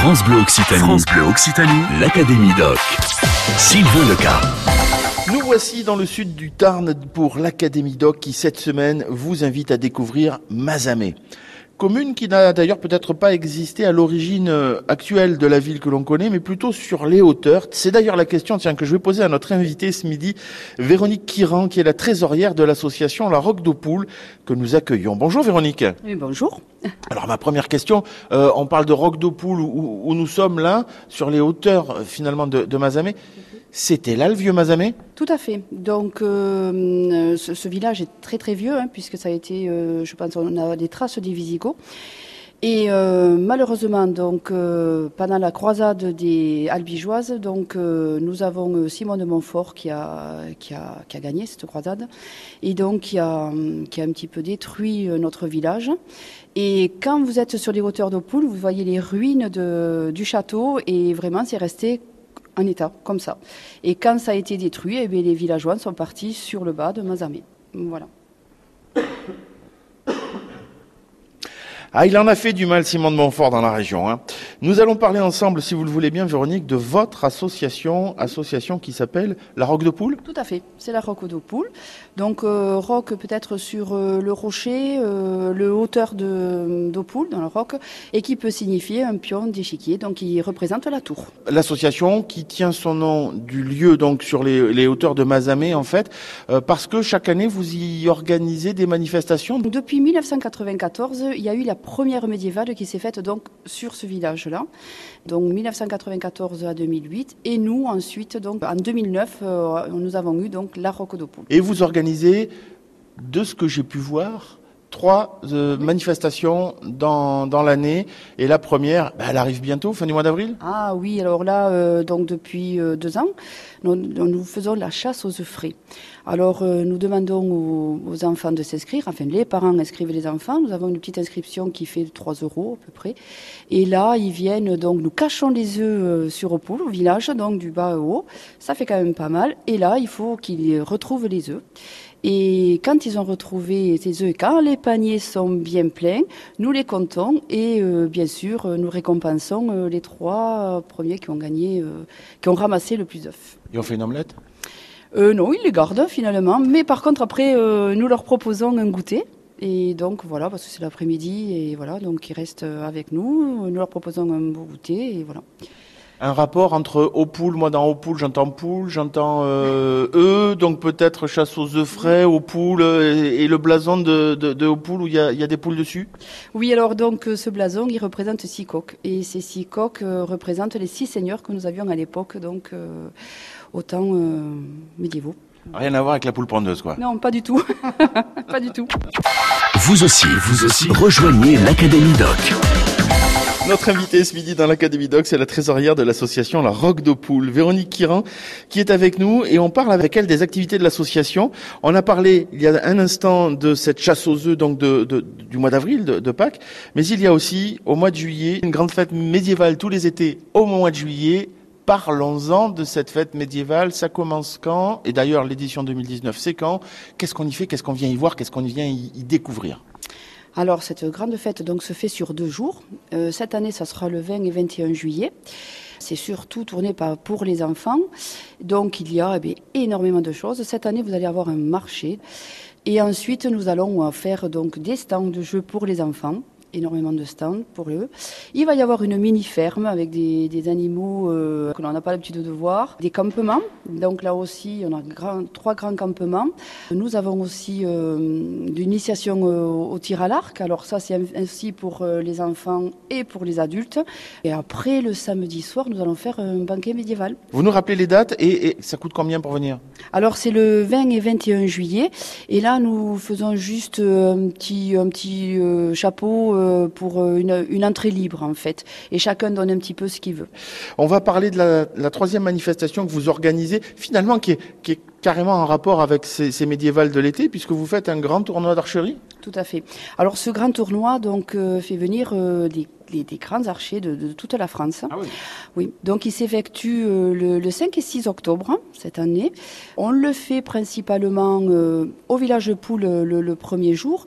France Bleu Occitanie. France Bleu Occitanie. L'Académie Doc. Sylvain Leca. Nous voici dans le sud du Tarn pour l'Académie Doc qui cette semaine vous invite à découvrir Mazamet. Commune qui n'a d'ailleurs peut-être pas existé à l'origine euh, actuelle de la ville que l'on connaît, mais plutôt sur les hauteurs. C'est d'ailleurs la question tiens, que je vais poser à notre invitée ce midi, Véronique Kiran, qui est la trésorière de l'association La Roque d'Aupoul, que nous accueillons. Bonjour Véronique. Oui, bonjour. Alors ma première question, euh, on parle de Roque d'Aupoul où, où, nous sommes là, sur les hauteurs euh, finalement de, de Mazamet. C'était là le vieux Mazamet Tout à fait. Donc euh, ce, ce, village est très très vieux, hein, puisque ça a été, euh, je pense, on a des traces des Visigoths. Et euh, malheureusement, donc euh, pendant la croisade des Albigeoises, donc euh, nous avons Simon de Montfort qui a, qui a qui a gagné cette croisade et donc qui a qui a un petit peu détruit notre village. Et quand vous êtes sur les hauteurs d'Opoul, vous voyez les ruines du château et vraiment c'est resté en état, comme ça. Et quand ça a été détruit, eh les villageois sont partis sur le bas de Mazamet. Voilà. Ah, il en a fait du mal, Simon de Montfort, dans la région. Hein. Nous allons parler ensemble, si vous le voulez bien, Véronique, de votre association, association qui s'appelle la Roque de Poule. Tout à fait, c'est la Roque de Poule. Donc, euh, roque peut-être sur euh, le rocher, euh, le hauteur de d'Opoul, dans la roque, et qui peut signifier un pion d'échiquier, donc qui représente la tour. L'association qui tient son nom du lieu, donc sur les, les hauteurs de Mazamet, en fait, euh, parce que chaque année, vous y organisez des manifestations. Depuis 1994, il y a eu la première médiévale qui s'est faite donc sur ce village-là, donc 1994 à 2008, et nous ensuite donc en 2009 euh, nous avons eu donc la Roque d'Opoul. Et vous organisez, de ce que j'ai pu voir, trois euh, manifestations dans, dans l'année. Et la première, bah, elle arrive bientôt, fin du mois d'avril Ah oui, alors là, euh, donc depuis euh, deux ans, nous, nous, faisons la chasse aux œufs frais. Alors euh, nous demandons aux, aux enfants de s'inscrire, enfin les parents inscrivent les enfants. Nous avons une petite inscription qui fait 3 euros à peu près. Et là, ils viennent, donc nous cachons les œufs euh, sur Opoul, au village, donc du bas au haut. Ça fait quand même pas mal. Et là, il faut qu'ils retrouvent les œufs. Et quand ils ont retrouvé ces œufs, quand les paniers sont bien pleins, nous les comptons et euh, bien sûr nous récompensons euh, les trois premiers qui ont gagné, euh, qui ont ramassé le plus d'œufs. Et on fait une omelette? Euh, Non, ils les gardent finalement, mais par contre après euh, nous leur proposons un goûter. Et donc voilà, parce que c'est l'après-midi et voilà, donc ils restent avec nous. Nous leur proposons un beau goûter et voilà un rapport entre au poule, moi dans au poule j'entends poule, j'entends euh, eux, donc peut-être chasse aux œufs frais, aux poules et, et, le blason de, de, de au poule où il y a, y a, des poules dessus? Oui, alors donc ce blason il représente six coqs et ces six coqs euh, représentent les six seigneurs que nous avions à l'époque, donc euh, au temps euh, médiévaux. Rien à voir avec la poule pondeuse, quoi. Non, pas du tout. pas du tout. Vous aussi, vous aussi, rejoignez l'Académie Doc. Notre invitée ce midi dans l'Académie Doc, c'est la trésorière de l'association La Roque d'Aupoul, Véronique Kiran, qui est avec nous et on parle avec elle des activités de l'association. On a parlé il y a un instant de cette chasse aux œufs donc de, de, du mois d'avril, de, de, Pâques, mais il y a aussi au mois de juillet une grande fête médiévale tous les étés au mois de juillet. Parlons-en de cette fête médiévale. Ça commence quand? Et d'ailleurs, l'édition 2019, c'est quand? Qu'est-ce qu'on y fait? Qu'est-ce qu'on vient y voir? Qu'est-ce qu'on vient y découvrir? Alors, cette grande fête donc, se fait sur deux jours. Euh, cette année, ça sera le 20 et 21 juillet. C'est surtout tourné pour les enfants. Donc, il y a eh énormément de choses. Cette année, vous allez avoir un marché. Et ensuite, nous allons faire donc, des stands de jeux pour les enfants énormément de stands pour eux. Il va y avoir une mini-ferme avec des, des animaux euh, que l'on n'a pas l'habitude de voir, des campements. Donc là aussi, on a grand, trois grands campements. Nous avons aussi euh, l'initiation euh, au tir à l'arc. Alors ça, c'est ainsi pour euh, les enfants et pour les adultes. Et après, le samedi soir, nous allons faire un banquet médiéval. Vous nous rappelez les dates et, et ça coûte combien pour venir? Alors c'est le 20 et 21 juillet. Et là, nous faisons juste un petit, un petit chapeau pour une, une, entrée libre en fait. Et chacun donne un petit peu ce qu'il veut. On va parler de la, la, troisième manifestation que vous organisez, finalement qui est, qui est carrément en rapport avec ces, ces médiévales de l'été, puisque vous faites un grand tournoi d'archerie. Tout à fait. Alors ce grand tournoi donc euh, fait venir euh, des, des, des, grands archers de, de, toute la France. Ah oui. oui. Donc il s'effectue euh, le, le, 5 et 6 octobre cette année. On le fait principalement au village Poule le, le premier jour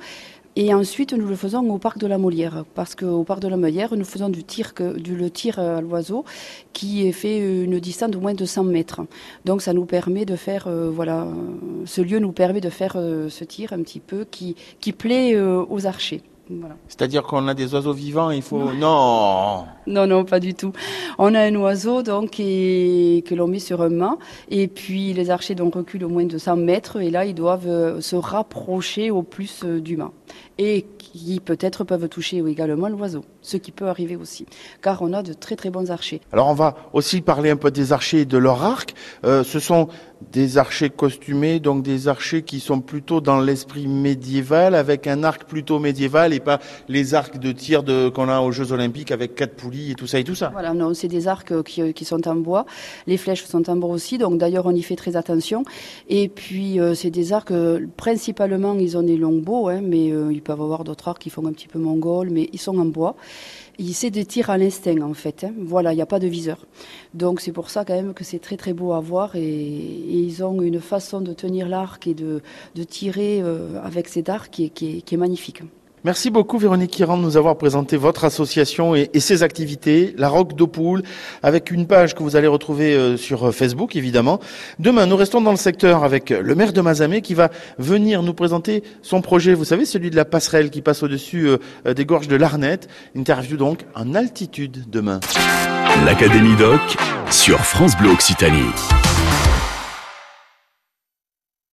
Et ensuite, nous le faisons au parc de la Molière, parce qu'au parc de la Molière, nous faisons du tir, du, le tir à l'oiseau qui fait une distance de moins de 100 mètres. Donc ça nous permet de faire, euh, voilà, ce lieu nous permet de faire euh, ce tir un petit peu qui, qui plaît euh, aux archers. C'est-à-dire qu'on a des oiseaux vivants, il faut... Non Non, non, pas du tout. On a un oiseau donc que l'on met sur un mât et puis les archers donc reculent au moins de 100 mètres et là ils doivent euh, se rapprocher au plus euh, du mât et qui peut-être peuvent toucher également l'oiseau, ce qui peut arriver aussi, car on a de très très bons archers. Alors on va aussi parler un peu des archers et de leur arc. Euh, ce sont des archers costumés, donc des archers qui sont plutôt dans l'esprit médiéval, avec un arc plutôt médiéval et pas les arcs de tir qu'on a aux Jeux Olympiques avec quatre poulies et tout ça et tout ça. Voilà, non, c'est des arcs qui, qui, sont en bois. Les flèches sont en bois aussi, donc d'ailleurs on y fait très attention. Et puis euh, c'est des arcs, euh, principalement ils ont des longbows, hein, mais ils peuvent avoir d'autres arcs qui font un petit peu mongol, mais ils sont en bois. C'est des tirs à l'instinct en fait. Hein. Voilà, il n'y a pas de viseur. Donc c'est pour ça quand même que c'est très très beau à voir et, ils ont une façon de tenir l'arc et de, tirer euh, avec cet arc qui est magnifique. Merci beaucoup Véronique Kiran de nous avoir présenté votre association et, ses activités, la Roque d'Opoul, avec une page que vous allez retrouver euh, sur euh, Facebook évidemment. Demain, nous restons dans le secteur avec le maire de Mazamé qui va venir nous présenter son projet, vous savez, celui de la passerelle qui passe au-dessus euh, des gorges de l'Arnette. Interview donc en altitude demain. L'Académie Doc sur France Bleu Occitanie.